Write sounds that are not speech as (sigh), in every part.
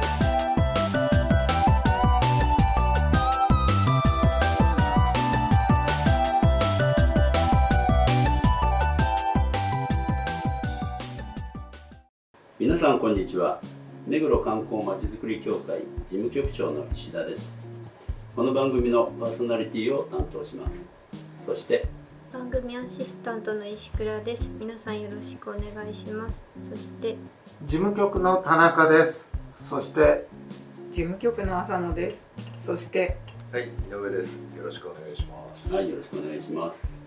す。さんこんにちは。目黒観光まちづくり協会事務局長の石田です。この番組のパーソナリティを担当します。そして番組アシスタントの石倉です。皆さんよろしくお願いします。そして事務局の田中です。そして事務局の浅野です。そしてはい、井上です。よろしくお願いします。はいよろしくお願いします、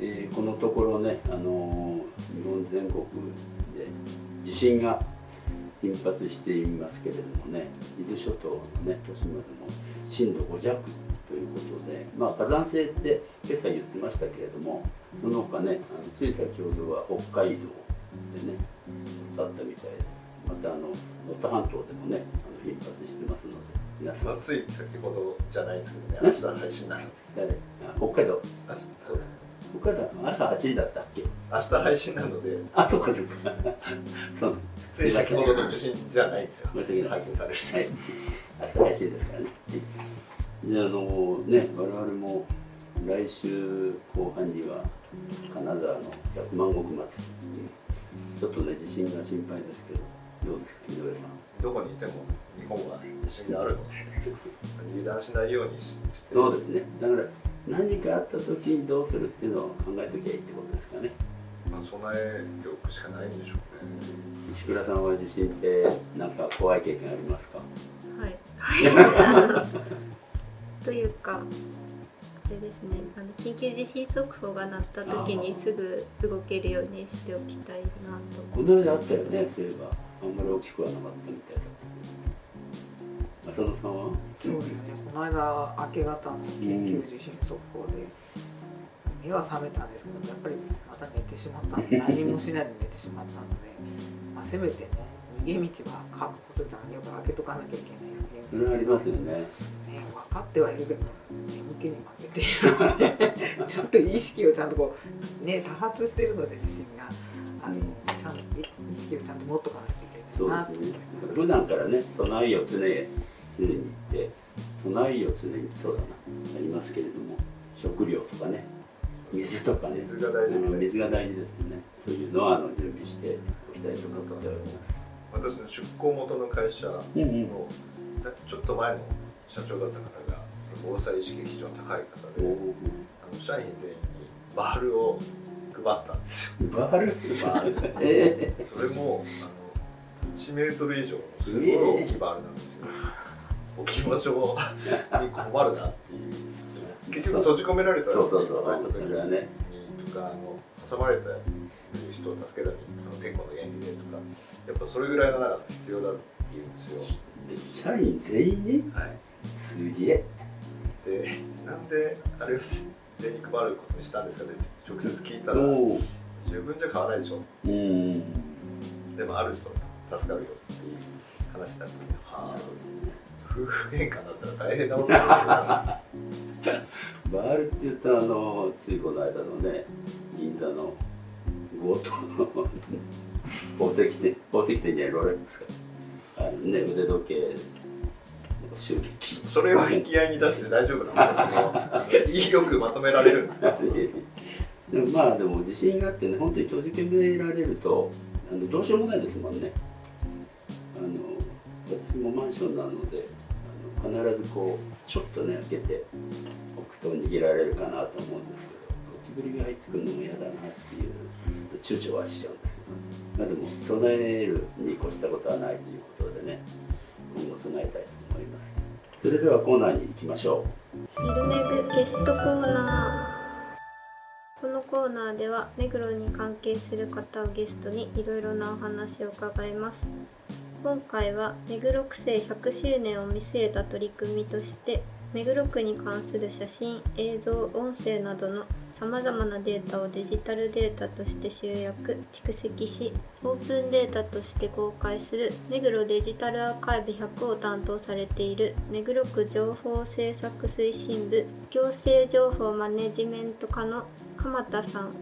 えーこのところね、あのー日本全国で地震が頻発していますけれどもね伊豆諸島のね都市までも震度5弱ということでまあ火山性って今朝言ってましたけれどもその他ねあのつい先ほどは北海道でねだったみたいでまたあの能登半島でもねあの頻発してますので皆さんまあ、つい先ほどじゃないんですけどね、明日配信なので。(laughs) 北海道そうですね。北海道朝8時だったっけ？明日配信なので、あ、そっかそっか。(laughs) そう。つい先ほどの地震じゃないんですよ。申し訳ない配信される時はい。明日配信ですからね。で、あのね、我々も来週後半には金沢の百万石祭り。ちょっとね、地震が心配ですけど、どうですか、井上さん。どこにいても日本は地震があるので、油断しないようにししてそうですね。だから、何かあった時にどうするっていうのを考えときゃいいってことですかね。まあ、備えておくしかないんでしょうね。石倉さんは地震ってなんか怖い経験ありますか？はい。(laughs) というか、あれですね。あの緊急地震速報が鳴った時にすぐ動けるようにしておきたいなと。この間あったよね、そういえば。あんまり大きくはなかったみたいだ。浅野さんは？そうですね。この間明け方の緊急地震速報で目は覚めたんですけど、やっぱりまた寝てしまったので何もしないで寝てしまったので、まあせめてね逃げ道は確保するためにやっぱ開けとかなきゃいけないそれはありますよね。ね、分かってはいるけど眠気に負けているのでちょっと意識をちゃんとこうね多発しているので地震があのちゃんと意識をちゃんと持っとかないといけないなと思いま。普段からね、備えを常に常に言って、備えを常にそうだな、ありますけれども、食料とかね、水とかね、水が大事みたいうん水が大事ですよね。そういうのはあの準備しておきたいと思っております。私の出向元の会社の、うんうんちょっと前の社長だった方が防災意識が非常に高い方で、あの社員全員にバールを配ったんですよ。バールバールえそれもあの1メートル以上のすごい大きいバールなんですよ。置き場所に困るなっていう。結局閉じ込められたそうそうそう人たちそれはねにとかあの挟まれた人を助けるためにその天候の原理でとかやっぱそれぐらいの長さ必要だって言うんですよ。ー社員全員？にはい。すげえ。でなんであれを全員配ることにしたんですかねって直接聞いたら十分じゃ買わないでしょうん。でもあると助かるよっていう話だったんではあ夫婦喧嘩になったら大変なことにな (laughs) バールって言ったらあのついこの間のね銀座の強盗の宝石店宝石店じゃないロレックスか。あのね腕時計襲撃それを引き合いに出して大丈夫なの？(laughs) いいよくまとめられるんですか？(laughs) でもまあでも地震があってね本当に閉じ込められるとあのどうしようもないですもんね。あの私もマンションなので必ずこうちょっとね開けておくと逃げられるかなと思うんですけどゴキブリが入ってくるのも嫌だなっていう躊躇はしちゃうんですけど、まあ、でも備えるに越したことはないということでね今後備えたいと思いますそれではコーナーに行きましょう昼めぐゲストコーナー。このコーナーでは目黒に関係する方をゲストにいろいろなお話を伺います今回は目黒区政100周年を見据えた取り組みとして目黒区に関する写真映像音声などのさまざまなデータをデジタルデータとして集約蓄積しオープンデータとして公開する目黒デジタルアーカイブ100を担当されている目黒区情報政策推進部行政情報マネジメント課の鎌田さん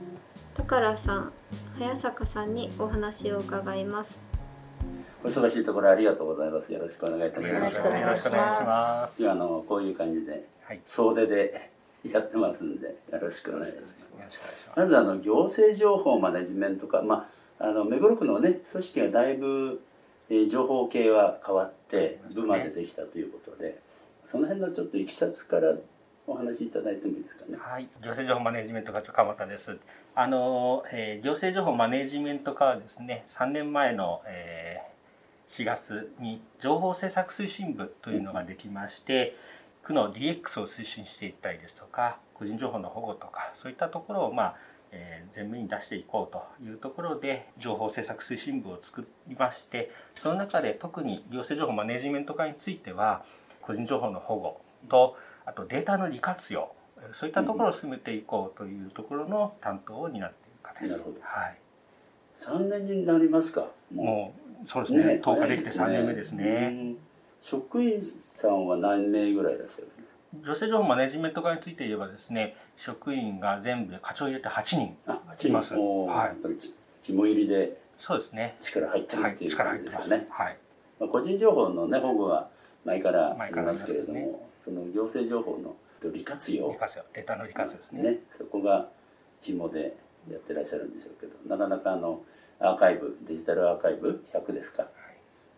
宝さん早坂さんにお話を伺います。お忙しいところありがとうございますよろしくお願いいたしますよろしくお願いします。今あのこういう感じではい。総出でやってますんでよろしくお願いしますます。まずあの行政情報マネジメント課、まあ、あの目黒区のね組織がだいぶ、えー情報系は変わって部までできたということで、その辺のちょっといきさつからお話しいただいてもいいですかね。はい、行政情報マネジメント課長鎌田です。あの、えー行政情報マネジメント課はですね、3年前の、えー4月に情報政策推進部というのができまして、区の DX を推進していったりですとか、個人情報の保護とか、そういったところをまあ、えー前面に出していこうというところで情報政策推進部を作りましてその中で特に行政情報マネジメント課については個人情報の保護とあとデータの利活用そういったところを進めていこうというところの担当を担っている方です。なるほどはい、3年になりますか。ももうそうですねね10日できて3年目ですうね。ん職員さんは何名ぐらいいらっしゃるんですか？行政情報マネジメント課について言えばですね職員が全部で課長入れて8人あ、いますはいやっぱりち肝入りでそうですね。力入ってるはいっていう。感じですよね。はい。まあ、個人情報のね保護は前からありますけれども、前からありまその行政情報の利活用利活用データの利活用ですね。ね、そこが肝でやってらっしゃるんでしょうけどなかなかあのアーカイブデジタルアーカイブ100ですか。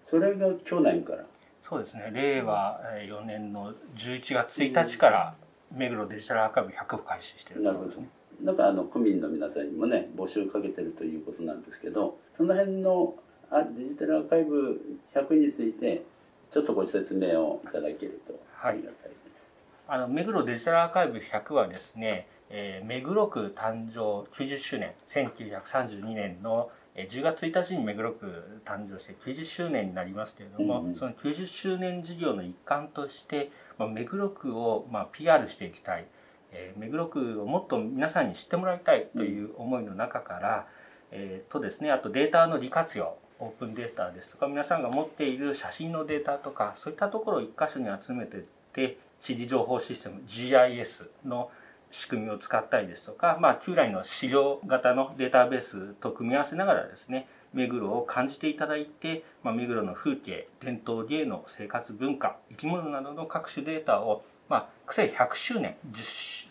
それが去年から。そうですね。令和4年の11月1日から目黒デジタルアーカイブ100を開始しているなるほどところですね。なんかあの区民の皆さんにもね募集かけてるということなんですけどその辺のあデジタルアーカイブ100についてちょっとご説明をいただけるとありがたいです。あの目黒デジタルアーカイブ100はですね、えー目黒区誕生90周年1932年のえー10月1日に目黒区誕生して90周年になりますけれども、うんうんその90周年事業の一環として、まあ、目黒区をまあ PR していきたい、えー目黒区をもっと皆さんに知ってもらいたいという思いの中から、えーとですねあとデータの利活用オープンデータですとか皆さんが持っている写真のデータとかそういったところを一箇所に集めてって地理情報システム GIS の仕組みを使ったりですとか、まあ、旧来の資料型のデータベースと組み合わせながらですね目黒を感じていただいて、まあ、目黒の風景伝統芸能生活文化生き物などの各種データを、まあ、区政100周年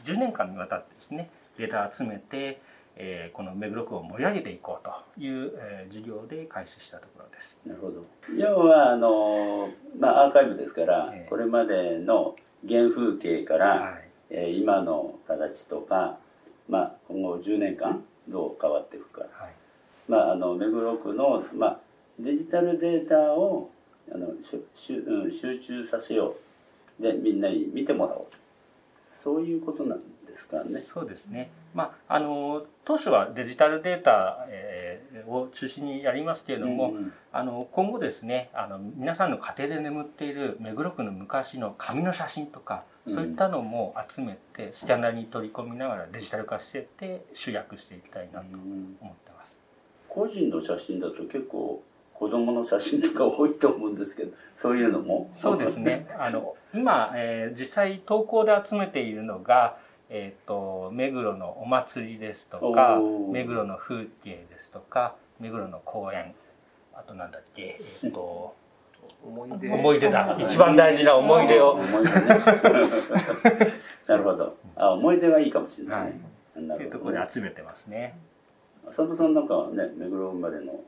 10, 10年間にわたってですねデータを集めて、えーこの目黒区を盛り上げていこうという、えー事業で開始したところです。なるほど。要はあの、まあ、アーカイブですから、ええ。これまでの原風景から、はいえー今の形とか、まあ、今後10年間どう変わっていくか、はい。まあ、あの目黒区の、まあ、デジタルデータをあのしゅしゅ、うん、集中させよう。でみんなに見てもらおう。そういうことなんですかね。そうですね、まあ、あの当初はデジタルデータ、えーを中心にやりますけれども、うんうんあの今後ですねあの皆さんの家庭で眠っている目黒区の昔の紙の写真とかうんそういったのも集めてスキャナーに取り込みながらデジタル化していって集約していきたいなとうん思ってます。個人の写真だと結構子供の写真とか多いと思うんですけどそういうのも？そうですね。あの今、えー実際投稿で集めているのが、えっ、と目黒のお祭りですとか目黒の風景ですとか、目黒の公園、あとなんだっけ、えっ、と思い出。思い出だ。一番大事な思い出を。(laughs) 思い出ね。(laughs) なるほど。あ思い出はいいかもしれないね、なとい。うとるほど。ねころで集めてますね。浅野さんなんかはね目黒生まれの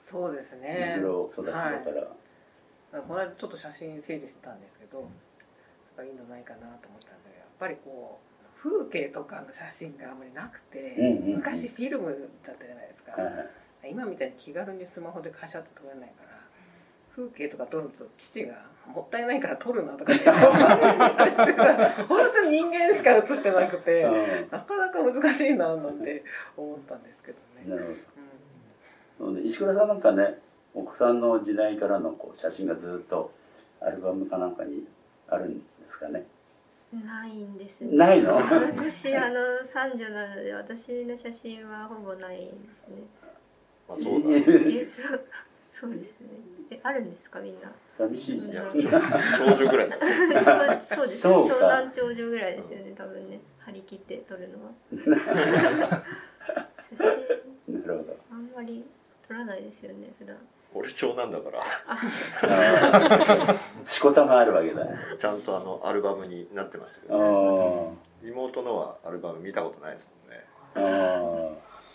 そうです目ね黒育ちだから、この間ちょっと写真整理してたんですけど、いいのないかなと思ったんでやっぱりこう風景とかの写真があんまりなくて、昔フィルムだったじゃないですか、今みたいに気軽にスマホでカシャって撮れないから風景とか撮ると父が「もったいないから撮るな」とかって本当に人間しか写ってなくてなかなか難しいななんて思ったんですけどね。なるほど。うん。石倉さんなんかねお子さんの時代からのこう写真がずっとアルバムかなんかにあるんですかね？ないんですね。ないの？私あの三女なので私の写真はほぼないですね。まあ、そうだ、えね、そうですね。えあるんですかみんな？寂しいじゃん。いやちょ少女ぐらい。だそうですそうか。長男長女ぐらいですよね多分ね。張り切って撮るのは。(laughs) 写真なるほど。あんまり撮らないですよね普段俺長男だから。しこたまあるわけだ。ちゃんとあのアルバムになってましたけあど、ね、ー。妹のはアルバム見たことないですもんね。あ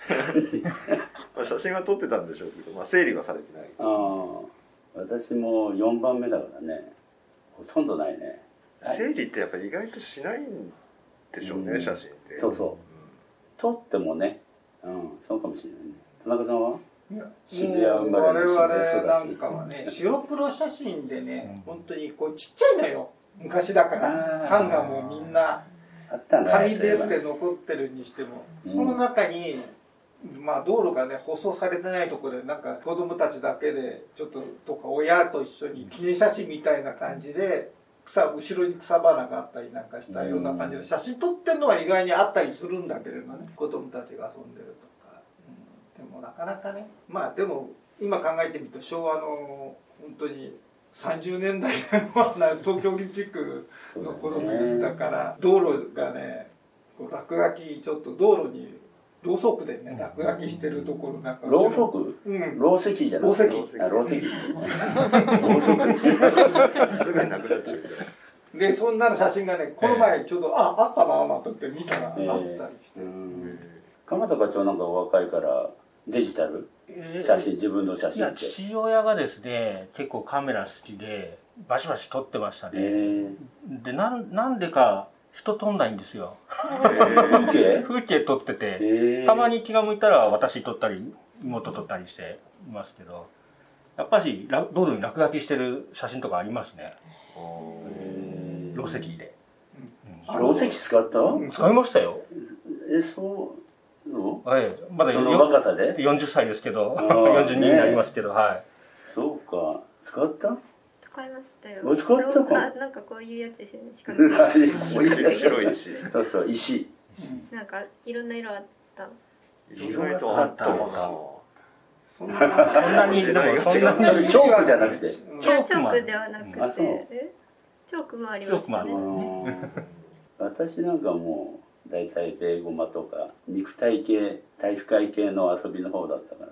(laughs) まあ写真は撮ってたんでしょうけど、まあ、整理はされてないです。ーあー。私も4番目だからね。ほとんどないね。整理ってやっぱ意外としないんでしょうね、うん。写真って。そうそう。撮ってもね。うん。そうかもしれないね。田中さんは？渋谷生まれの渋谷育ち々なんかはね白黒写真でね本当にこうちっちゃいのよ。昔だから。版がもうみんな紙ベースで残ってるにしても。うん。その中にまあ道路がね舗装されてないところでなんか子供たちだけでちょっととか親と一緒に記念写真みたいな感じで草後ろに草花があったりなんかしたような感じで写真撮ってるのは意外にあったりするんだけれどね子供たちが遊んでるとでもなかなかね。まあでも今考えてみると昭和の本当に30年代の (laughs) 東京オリンピックの頃のやつだから道路がねこう落書きちょっと道路にろうそくでね落書きしてるところなんかろうそく？うん。ろう石じゃなくてろう石。あろうそく (laughs) すぐなくなっちゃうけど。でそんなの写真がねこの前ちょうど、ああったなあとって見たらあったりして、うん。鎌田課長なんかお若いからデジタル？写真自分の写真って。父親がですね結構カメラ好きでバシバシ撮ってましたえね、ー、でなんなんでか人撮んないんですよ。風景？(laughs) 風景撮ってて、え。ーたまに気が向いたら私撮ったり妹撮ったりしていますけどやっぱりら道路に落書きしてる写真とかありますね。えー。ろう石で、ろう石使った？使いましたよ、えそうの？はい、まだそのよ若さで？40歳ですけどあー42になりますけど、はい。そうか。使った？使いましたよ。お使ったか。あなんかこういうやつですよね。しかも。(laughs) 白いし。そうそう石。なんかいろんな色あった。意外とあったそんなそんなにでもそんなに。チョークじゃなくて。チョークではなくて、チョークもありましたチョークもある。ね私なんかもう大体ベーゴマとか肉体系体育会系の遊びの方だったから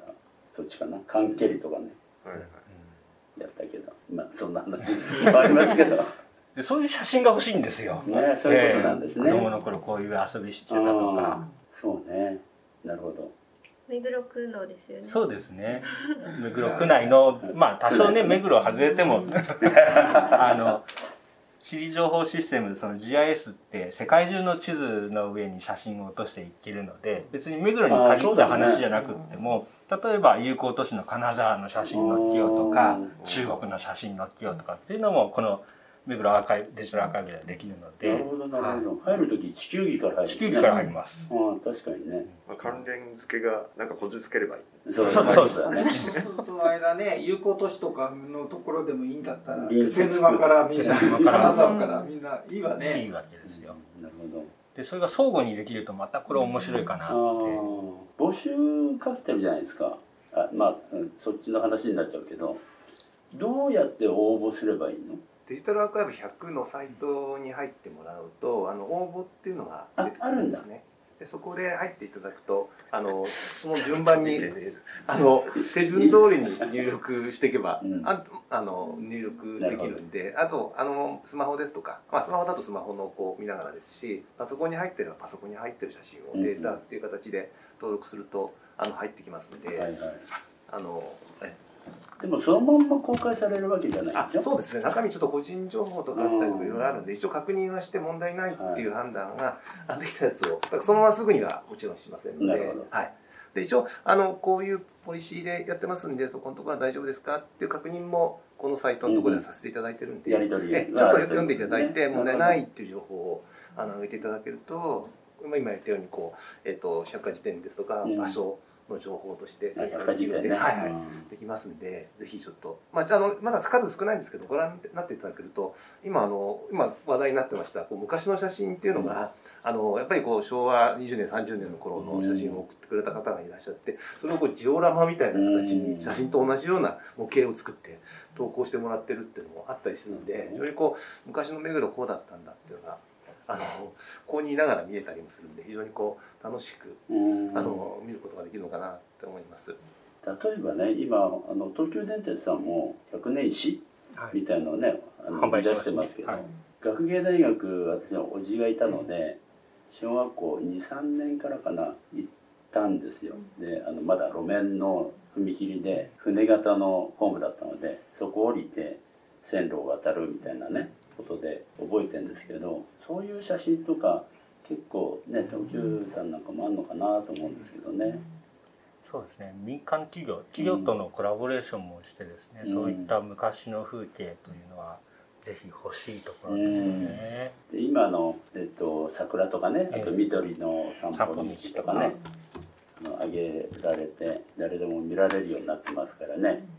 そっちかな。缶蹴りとかね。はいはい。やったけど。まあそんな話もありますけど。(laughs) でそういう写真が欲しいんですよ、ねそういうことなんですね、ええ。子供の頃こういう遊びしてたとか。そうね。なるほど。目黒区のですよね。そうですね。(laughs) 目黒区内のまあ多少ね目黒外れても (laughs) あの地理情報システムその GIS って世界中の地図の上に写真を落としていけるので別に目黒に限った話じゃなくっても、例えば友好都市の金沢の写真載っけようとかうん中国の写真載っけようとかっていうのもこの目黒アーカイブデジタルアーカイブではできるので。なるほどなるほど。入る時地球儀から入る、ね、地球儀から入ります。ああ確かにね。まあ、関連付けがなんかこじつければいい。そうそう。そうですだね。その間ね有効都市とかのところでもいいんだったら気仙沼からみんな金沢からみんないいわいいねわけですよ。なるほど。でそれが相互にできるとまたこれ面白いかなあって。ー。募集かけてるじゃないですか。あまあうんそっちの話になっちゃうけどどうやって応募すればいいの？デジタルアーカイブ100のサイトに入ってもらうとあの応募っていうのが出てくるんですね。でそこで入っていただくとあの (laughs) その順番にあの手順通りに入力していけば、うん。ああの入力できるんであとあのスマホですとか、まあ、スマホだとスマホのこう見ながらですしパソコンに入ってるのはパソコンに入ってる写真をうんデータっていう形で登録するとあの入ってきますんで、あのえでもそのまんま公開されるわけじゃない。あでしょそうですね。中身ちょっと個人情報とかあったりとかいろいろあるんで一応確認はして問題ないっていう判断があ (laughs) できたやつを。そのまますぐにはもちろんしませんので。はい、で一応あのこういうポリシーでやってますんでそこのところは大丈夫ですかっていう確認もこのサイトのところでさせていただいてるんで、やり取りえちょっと読んでいただいてね問題ないっていう情報をあの上げていただけるとまあ今言ったようにこう、えっと百科事典ですとかうん。場所の情報としてはいはいうん。できますんでぜひちょっと、まあ、じゃああのまだ数少ないんですけどご覧になっていただけると今あの今話題になってましたこう昔の写真っていうのが、あのやっぱりこう昭和20年30年の頃の写真を送ってくれた方がいらっしゃってそれをこうジオラマみたいな形うん。に写真と同じような模型を作って投稿してもらってるっていうのもあったりするんで非常にこう昔の目黒こうだったんだっていうのがあのここにいながら見えたりもするんで非常にこう楽しくうん。あの見ることができるのかなって思います。例えばね今あの東急電鉄さんも百年史はい。みたいのをねあの販売出してますね。してますけど、はい。学芸大学私の叔父がいたので小学校23年からかな行ったんですよ。であのまだ路面の踏切で船型のホームだったのでそこ降りて線路を渡るみたいなねことで覚えてるんですけどそういう写真とか結構ね東急さんなんかもあるのかなと思うんですけどね。そうですね。民間企業企業とのコラボレーションもしてですね、うん。そういった昔の風景というのはぜひ欲しいところですよね。で今の、えっと、桜とかねあとええ緑の散歩道とかね、あの上げられて誰でも見られるようになってますからね、え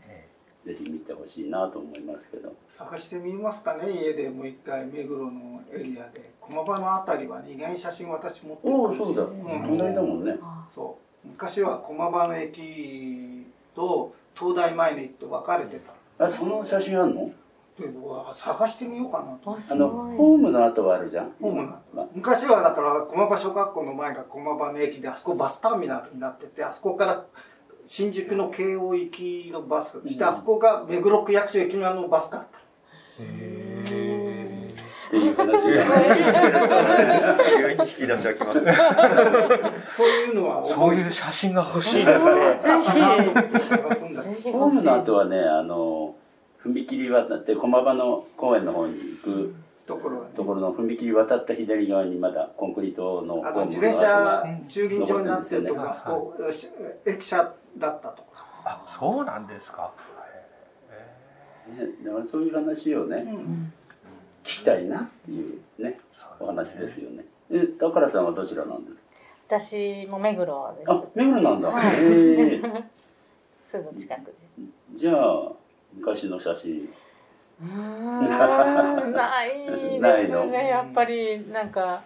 ぜひ見てほしいなと思いますけど。探してみますかね家でもう一回目黒のエリアで。駒場のあたりはね意外に写真私持ってるそうだ、ん。隣だもんね。そう。昔は駒場の駅と東大前の駅と分かれてた。あその写真あんの？でうわ探してみようかなと。あのホームの後はあるじゃん？ホームのま昔はだから駒場小学校の前が駒場の駅であそこバスターミナルになっててあそこから新宿の京王行きのバス、そしてあそこが目黒区役所駅側のバスだったっていう話が急に引き出しが来ましたそういうのはそういう写真が欲しいですね。探すんだけどホームの後はねあの踏切渡って駒場の公園の方に行くところがねところの踏切渡った左側にまだコンクリートのホームのあの自転車駐輪場になってるとこあそこ駅舎だったとこあ、そうなんですか。ね、だからそういう話をね、聞きたいなっていうねお話ですよね。え、宝さんはどちらなんです私も目黒ですあ、目黒なんだ。へえ。(laughs) すぐ近くでじゃあ昔の写真。うーん。ないですないの。ねやっぱりなんか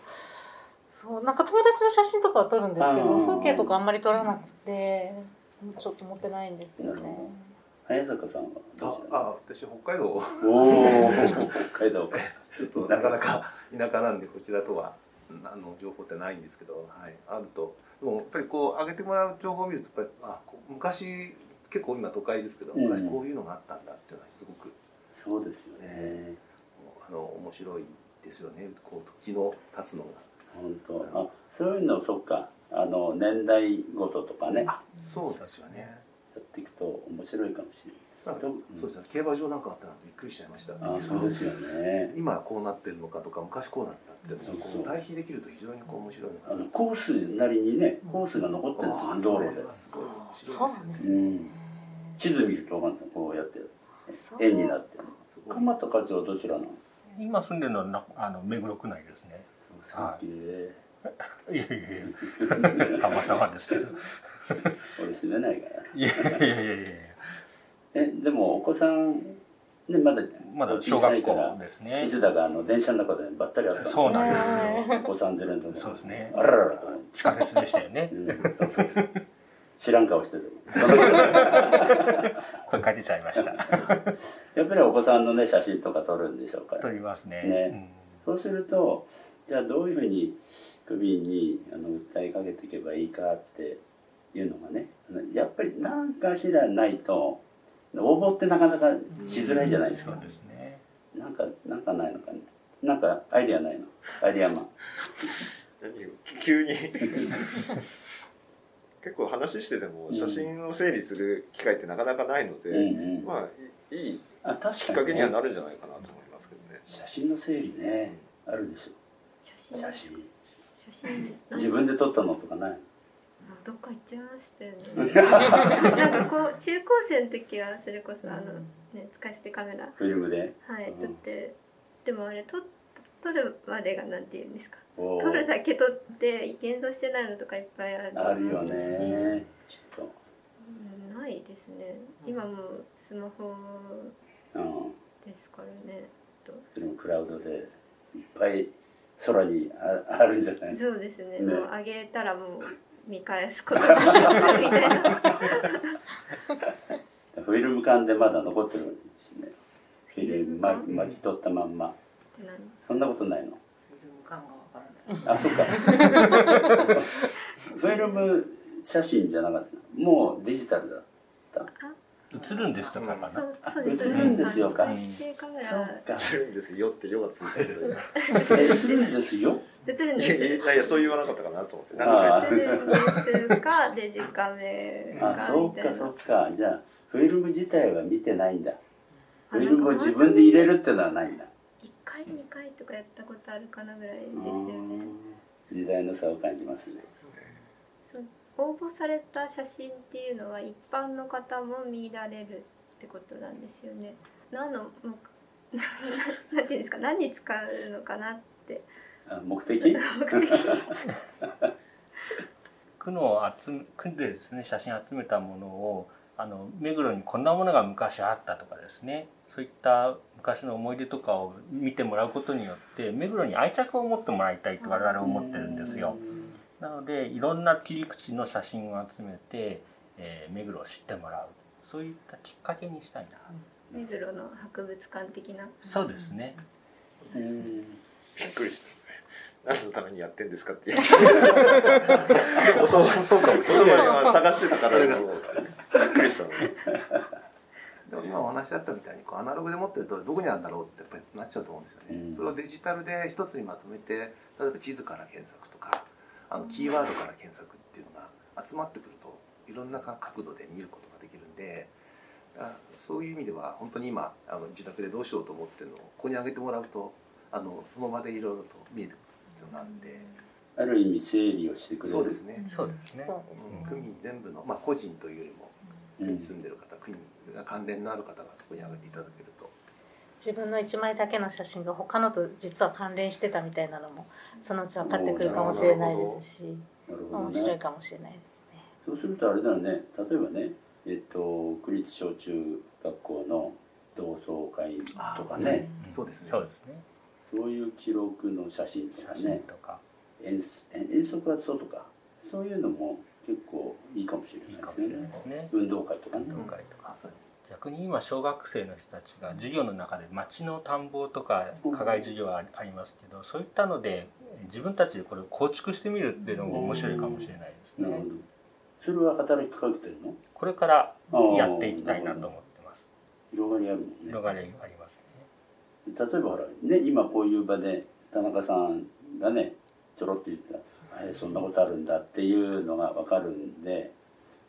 そうなんか友達の写真とかは撮るんですけど風景とかあんまり撮らなくてちょっと持ってないんですよね。早坂さんはどあ私北海道。おお、北海道。(laughs) か。ちょっとなかなか田舎なんでこちらとはあの情報ってないんですけど、はい、あると。でもやっぱりこう上げてもらう情報を見るとやっぱりあ昔結構今都会ですけどうん。昔こういうのがあったんだっていうのはすごくそうですよね。あの面白いですよねこう時の経つのが。本当。あ、そういうのそっか。あの年代ごととかね、やそうですよね。っていくと面白いかもしれなんかそうですね競馬場なんかあったなんてびっくりしちゃいました。ない。あ、そうですよね。今こうなってるのかとか昔こうなったっていうのをそう対比できると非常にこう面白いあのコースなりにね、コースが残ってるんですよ、あー道路でそうなんですねうん。地図見ると分かんないこうやってそう円になってる。すごい蒲田課長どちらなの？今住んでるのはなあの目黒区内ですね。すげえ。いやいやいや、たまたまですけど。俺住めないから。いやいやいやいや。え、でもお子さんねまだまだお小学小さいから校ですねい。つだかあの電車の中でばったり会ったんですよそうなんですよ。お子さん連れの時そうですねあらららと。地下鉄でしたよね。うん、そうそうそう。知らん顔してる。その声かけちゃいました。(laughs) やっぱりお子さんのね写真とか撮るんでしょうから。撮りますね。ねそうするとじゃあどういうふうに区民にあの訴えかけていけばいいかっていうのがねやっぱり何かしらないと応募ってなかなかしづらいじゃないですかそう。ですね。なんかなんかないのかね。なんかアイデアないの？アイデアマン。(laughs) 何急に (laughs) 結構話してても写真を整理する機会ってなかなかないので、うんうん。まあいいいあ確きっかに、ねかけにはな。るんじゃないかなと思いますけどね。写真の整理ねあるでしょ。写真？写真写真？自分で撮ったのとかない？あどっか行っちゃいましたよね (laughs) なんかこう中高生の時はそれこそあのね使い捨てカメラフィルムで。はいうん撮ってでもあれ撮っ撮るまでがなんて言うんですか？おー。撮るだけ撮って現像してないのとかいっぱいあるあるよしね。きっと。うんないですね。今もうスマホうん。ですからねと。それもクラウドでいっぱい空にああるんじゃない？そうですね。ね。もう上げたらもう見返すことがみたいな。(laughs) フィルム缶でまだ残ってるんですね。フィルム巻き取ったまんまって何そんなことないの？フィルム感がわからない。あそっか。(laughs) フィルム写真じゃなかった。もうデジタルだった。映るんですとかかな、映るんですよか。最低カメそっラか。するんですよって「よ」がついてる映るんですよ映るんいですやいやいやそう言わなかったかなと思って。映るんですか？デジカメかあそみたいなっか？そっか。じゃあフィルム自体は見てないんだ。あフィルムを自分で入れるってのはないんだ。一回二回とかやったことあるかなぐらいですうよね。ん。時代の差を感じますね。そう。応募された写真っていうのは一般の方も見られるってことなんですよね。何の目 (laughs) なんていうんですか？何に使うのかなって。あ目的？区 (laughs) の集め区でですね写真集めたものをあの目黒にこんなものが昔あったとかですね。そういった昔の思い出とかを見てもらうことによって目黒に愛着を持ってもらいたいと我々は思ってるんですよ。なのでいろんな切り口の写真を集めて、えー目黒を知ってもらう。そういったきっかけにしたいな、目黒の博物館的な。そうですね。うん。びっくりした。何のためにやってんですかって (laughs) 言葉そうかもしれない。探してたから。もうびっくりしたのでも今お話しあったみたいにこうアナログで持ってるとどこにあるんだろうってやっぱりなっちゃうと思うんですよね、うん。それをデジタルで一つにまとめて例えば地図から検索とかあのキーワードから検索っていうのが集まってくるといろんな角度で見ることができるんであそういう意味では本当に今あの自宅でどうしようと思ってるのをここに上げてもらうとあのその場でいろいろと見えてくるっていうのがあるんで、ある意味整理をしてくれる。そうですね、そうですね。うん。区民全部の、まあ、個人というよりもうん区に住ん。でる方、区に関連のある方がそこに上げていただけると自分の一枚だけの写真が他のと実は関連してたみたいなのもそのうち分かってくるかもしれないですしなるほど面白いねかもしれないですね。そうするとあれだよね。例えばねえっと区立小中学校の同窓会とかね。そうですね。そうですね。そういう記録の写真とか写真ねとか。遠遠足は外か。そういうのも結構いいかもしれないですよね。運動会とかね。運動会とか。逆に今小学生の人たちが授業の中で町の田んぼとか課外授業はありますけどそういったので自分たちでこれを構築してみるっていうのも面白いかもしれないですね。なるほど。それは働きかけてるの？これからやっていきたいなと思ってます。広がりあるもんね。広がりありますね。例えばほらね今こういう場で田中さんがねちょろっと言った「えそんなことあるんだ」っていうのが分かるんで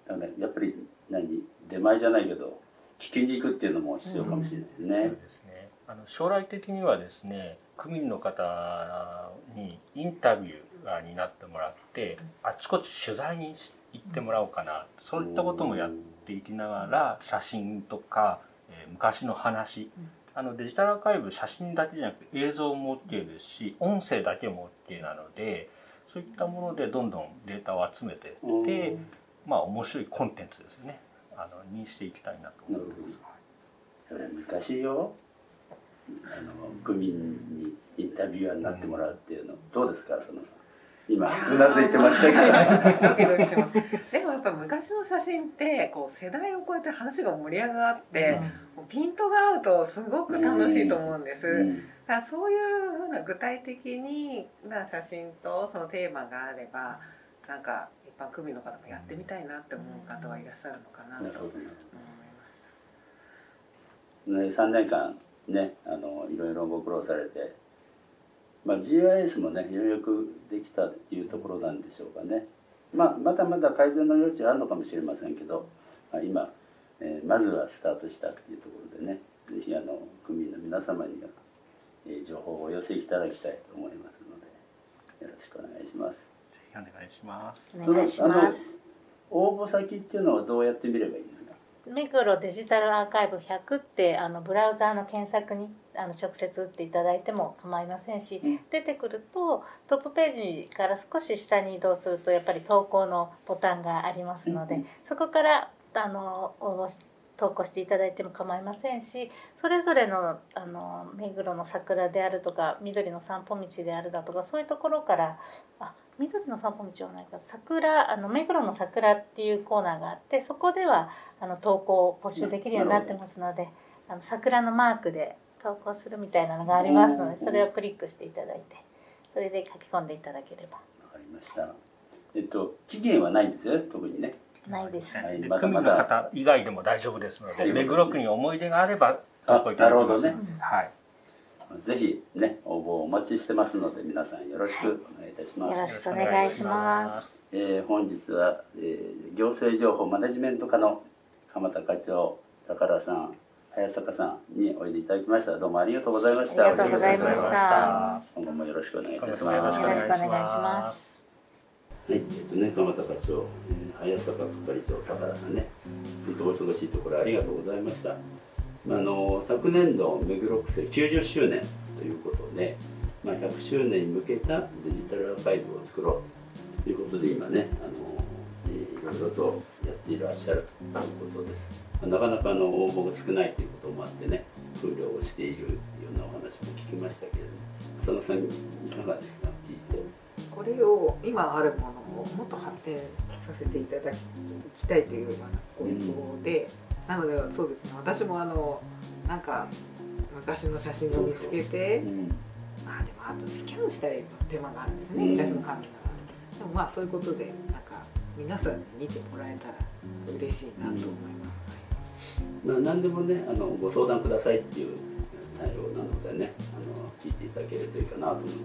だからやっぱり何出前じゃないけど聞きに行くっていうのも必要かもしれないですそうね。ですね。あの将来的にはですね区民の方にインタビュアーになってもらってあちこち取材に行ってもらおうかな。そういったこともやっていきながら写真とか、えー昔の話。あのデジタルアーカイブ写真だけじゃなくて映像も OK ですし音声だけも OK なのでそういったものでどんどんデータを集めていってまあ面白いコンテンツですねあのにしていきたいなと思ってます。それ難しいよ。あの区民にインタビュアーになってもらうっていうの、どうですかそのさん。今うなずいて (laughs) ましたけど。でもやっぱ昔の写真ってこう世代を超えて話が盛り上がって、もうピントが合うとすごく楽しいと思うんです、うんだからそういうふうな具体的にな写真とそのテーマがあればなんか一般区民の方もやってみたいなって思う方はいらっしゃるのかなと思い。ました。ね、3年間ねあのいろいろご苦労されて、まあ、GIS もねようやくできたっていうところなんでしょうかね、まあ、まだまだ改善の余地はあるのかもしれませんけど、まあ、今、えーまずはスタートしたっていうところでねぜひあの区民の皆様には、えー情報をお寄せいただきたいと思いますのでよろしくお願いします。ぜひお願いします。お願いします。応募先っていうのはどうやって見ればいいんですか？目黒デジタルアーカイブ100ってあのブラウザーの検索にあの直接打っていただいても構いませんし、うん。出てくるとトップページから少し下に移動するとやっぱり投稿のボタンがありますので、うんそこからあの応募し投稿していただいても構いませんしそれぞれのあの目黒の桜であるとか緑の散歩道であるだとかそういうところからあ緑の散歩道はないか桜あの目黒の桜っていうコーナーがあってそこではあの投稿を募集できるようになってますのであの桜のマークで投稿するみたいなのがありますのでそれをクリックしていただいてそれで書き込んでいただければ。わかりました。えっと期限はないんですよ特にね。ないです。はい。でまだまだ。区民の方以外でも大丈夫ですので、はい。目黒区に思い出があればあ投稿いただきます。なるほどね。はい。ぜひね応募お待ちしてますので皆さんよろしくお願いいたします、よろしくお願いします。えー本日は、えー行政情報マネジメント課の鎌田課長高田さん早坂さんにおいでいただきましたどうもありがとうございましたありがとうございました今後もよろしくお願いいたしますよろしくお願いします。はい、えっとね、鎌田課長、えー早坂係長、高田さんね、本当お忙しいところありがとうございました。まあ、あの昨年度、目黒区政90周年ということで、まあ、100周年に向けたデジタルアーカイブを作ろうということで、今ね、あのえーいろいろとやっていらっしゃるということです。まあなかなかあの応募が少ないということもあってね、風量をしているようなお話も聞きましたけれども、浅野さん、いかがでした？聞いて。これを今あるものをもっと発展させていただきたいというようなご意向で、なのでそうですね。私もあのなんか昔の写真を見つけてうん。まあでもあとスキャンしたりの手間があるんですね。うん。昔のカメラがでもまあそういうことでなんか皆さんに見てもらえたら嬉しいなと思います、まあ、何でもねあのご相談くださいっていう内容なのでねあの聞いていただけるといいかなと思います。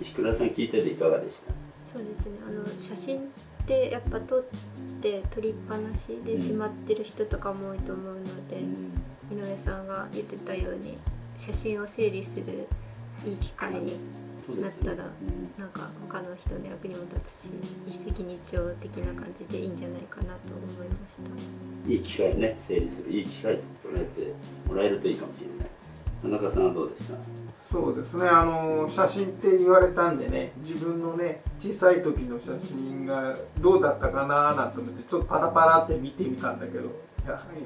石倉さん聞いてていかがでした？そうですね。あの写真ってやっぱ撮って撮りっぱなしでしまってる人とかも多いと思うので、井上さんが言ってたように写真を整理するいい機会になったらなんか他の人の役にも立つし一石二鳥的な感じでいいんじゃないかなと思いました。いい機会ね整理する。いい機会と捉えてもらえるといいかもしれない。田中さんはどうでした？そうですね。あの写真って言われたんでね自分のね小さい時の写真がどうだったかななんて思ってちょっとパラパラって見てみたんだけどやはり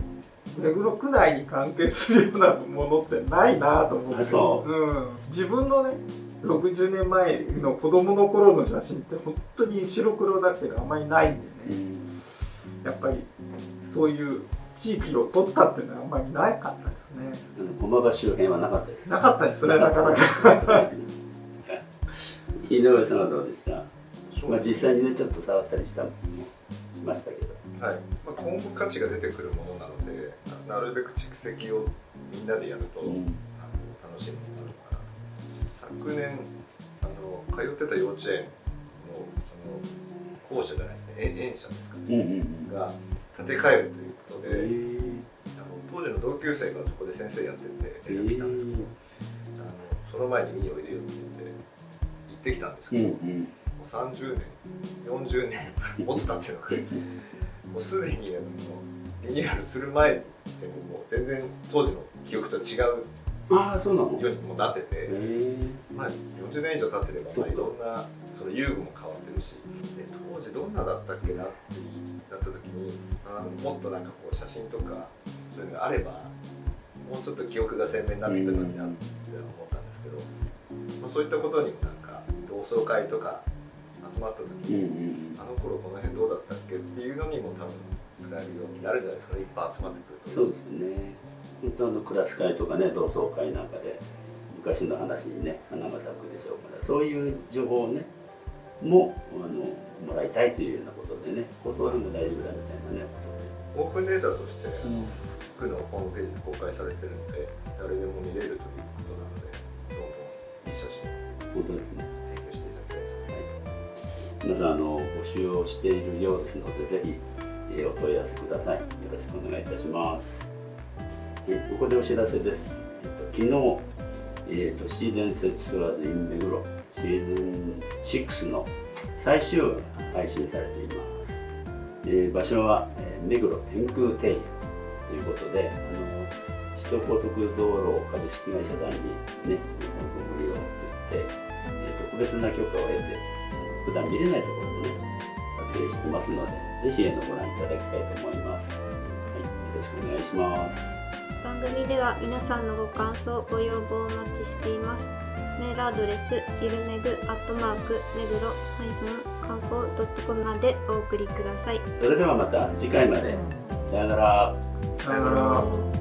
目黒区内に関係するようなものってないなと思って。あそうん、自分のね60年前の子供の頃の写真って本当に白黒だけどあまりないんでね。やっぱりそういう地域を取ったっていうのはあんまりなかったですね。駒場周辺はなかったですなかったですね (laughs) なかなか。井上さんはどうでした、まあ、実際にねちょっと触ったりしたりもしましたけど。はい。まあ、今後価値が出てくるものなのでななるべく蓄積をみんなでやると、うん。あの楽し昨年あの通ってた幼稚園のその校舎じゃないですね。園園舎ですかうんうんうん。が建て替えるということで、へー。あの当時の同級生がそこで先生やってて連絡来たんですけど、あのその前に見においでよって言って行ってきたんですけど、うんうん。もう30年40年もっと経ってるのかもうすでにあのリニューアルする前でももう全然当時の記憶と違うああそうなの？もなってて、まあ、40年以上経ってれば、まあ、いろんなその遊具も変わってるしで当時どんなだったっけなってなった時にあのもっとなんかこう写真とかそういうのがあればもうちょっと記憶が鮮明になってくるのになって思ったんですけど、まあ、そういったことにもなんか同窓会とか集まった時に、ん。あの頃この辺どうだったっけっていうのにも多分使えるようになるんじゃないですかね。いっぱい集まってくると。そうですね本当あのクラス会とかね同窓会なんかで昔の話にね花が咲くでしょうからそういう情報をねもあのもらいたいというようなことでねことでも大丈夫だみたいなねオープンデータとして、ことで、区のホームページで公開されてるので誰でも見れるということなのでどんどんいい写真を提供していただきたいです皆さんあの募集をしているようですのでぜひ、えーお問い合わせください。よろしくお願いいたしますえここでお知らせです、えっと、昨日、えー、都市伝説ツアーズ in 目黒シーズン6の最終話が配信されています、え場所は、え目黒天空庭園ということであの首都高速道路株式会社さんにね、ご利用といって、えー、特別な許可を得て、普段見れないところをね、撮影してますので、ぜひご覧いただきたいと思います。はい、よろしくお願いします。番組では皆さんのご感想、ご要望をお待ちしています。メールアドレス、イルメグアットマークネグロ観光ドットコムまでお送りください。それではまた次回まで。さよなら。さよなら。